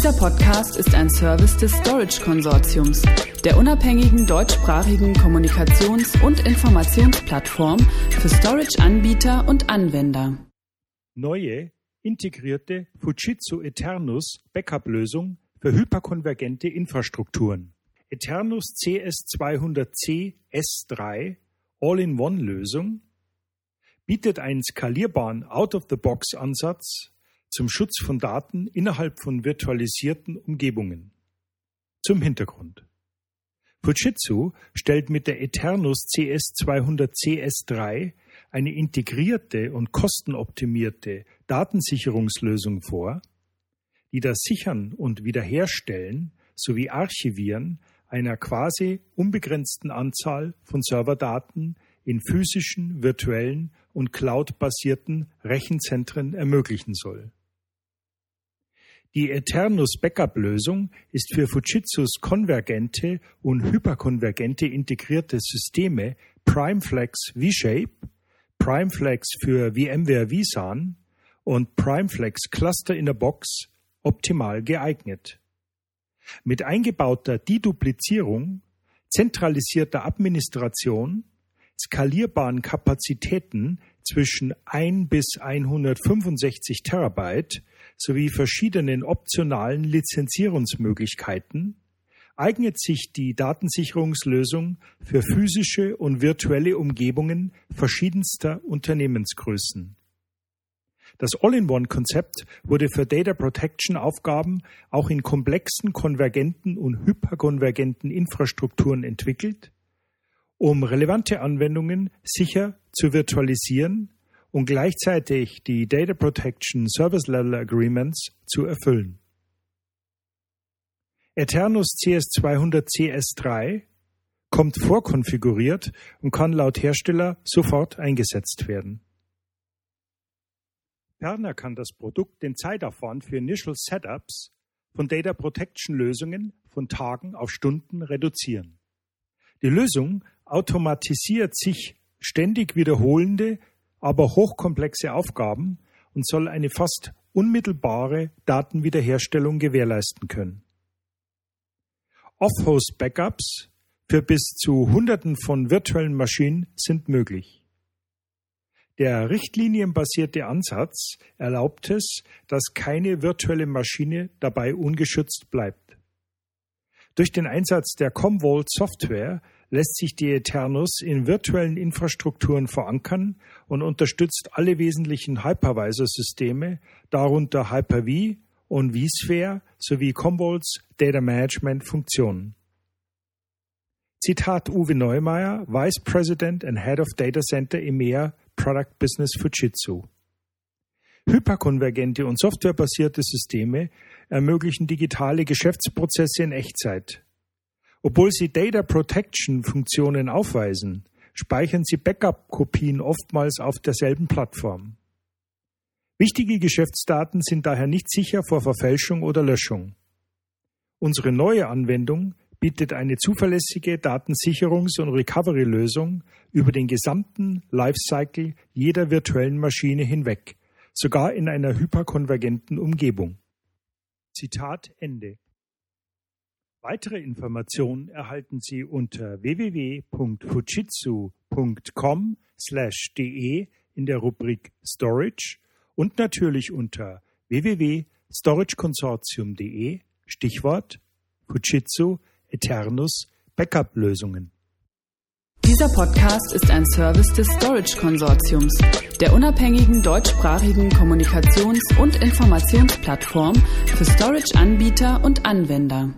Dieser Podcast ist ein Service des Storage Konsortiums, der unabhängigen deutschsprachigen Kommunikations- und Informationsplattform für Storage-Anbieter und Anwender. Neue integrierte Fujitsu Eternus Backup-Lösung für hyperkonvergente Infrastrukturen. Eternus CS200C S3 All-in-One-Lösung bietet einen skalierbaren Out-of-the-Box-Ansatz zum Schutz von Daten innerhalb von virtualisierten Umgebungen. Zum Hintergrund. Fujitsu stellt mit der Eternus CS200 CS3 eine integrierte und kostenoptimierte Datensicherungslösung vor, die das Sichern und Wiederherstellen sowie Archivieren einer quasi unbegrenzten Anzahl von Serverdaten in physischen, virtuellen und cloud-basierten Rechenzentren ermöglichen soll. Die Eternus Backup-Lösung ist für Fujitsus konvergente und hyperkonvergente integrierte Systeme PrimeFlex V-Shape, PrimeFlex für VMware vSAN und PrimeFlex Cluster in a Box optimal geeignet. Mit eingebauter Deduplizierung, zentralisierter Administration, skalierbaren Kapazitäten zwischen 1 bis 165 Terabyte sowie verschiedenen optionalen Lizenzierungsmöglichkeiten eignet sich die Datensicherungslösung für physische und virtuelle Umgebungen verschiedenster Unternehmensgrößen. Das All-in-One-Konzept wurde für Data Protection Aufgaben auch in komplexen konvergenten und hyperkonvergenten Infrastrukturen entwickelt, um relevante Anwendungen sicher zu virtualisieren und gleichzeitig die Data Protection Service Level Agreements zu erfüllen. Eternus CS200 CS3 kommt vorkonfiguriert und kann laut Hersteller sofort eingesetzt werden. Ferner kann das Produkt den Zeitaufwand für Initial Setups von Data Protection Lösungen von Tagen auf Stunden reduzieren. Die Lösung automatisiert sich ständig wiederholende aber hochkomplexe Aufgaben und soll eine fast unmittelbare Datenwiederherstellung gewährleisten können. Off-Host-Backups für bis zu Hunderten von virtuellen Maschinen sind möglich. Der richtlinienbasierte Ansatz erlaubt es, dass keine virtuelle Maschine dabei ungeschützt bleibt. Durch den Einsatz der Commvault Software lässt sich die Eternus in virtuellen Infrastrukturen verankern und unterstützt alle wesentlichen Hypervisor-Systeme, darunter Hyper-V und vSphere sowie Commvaults Data Management Funktionen. Zitat Uwe Neumeier, Vice President and Head of Data Center EMEA Product Business Fujitsu. Hyperkonvergente und softwarebasierte Systeme ermöglichen digitale Geschäftsprozesse in Echtzeit. Obwohl sie Data Protection Funktionen aufweisen, speichern sie Backup-Kopien oftmals auf derselben Plattform. Wichtige Geschäftsdaten sind daher nicht sicher vor Verfälschung oder Löschung. Unsere neue Anwendung bietet eine zuverlässige Datensicherungs- und Recovery-Lösung über den gesamten Lifecycle jeder virtuellen Maschine hinweg, sogar in einer hyperkonvergenten Umgebung. Zitat Ende. Weitere Informationen erhalten Sie unter www.fujitsu.com/de in der Rubrik Storage und natürlich unter www.storageconsortium.de Stichwort Fujitsu Eternus Backup Lösungen. Dieser Podcast ist ein Service des Storage Konsortiums, der unabhängigen deutschsprachigen Kommunikations- und Informationsplattform für Storage-Anbieter und Anwender.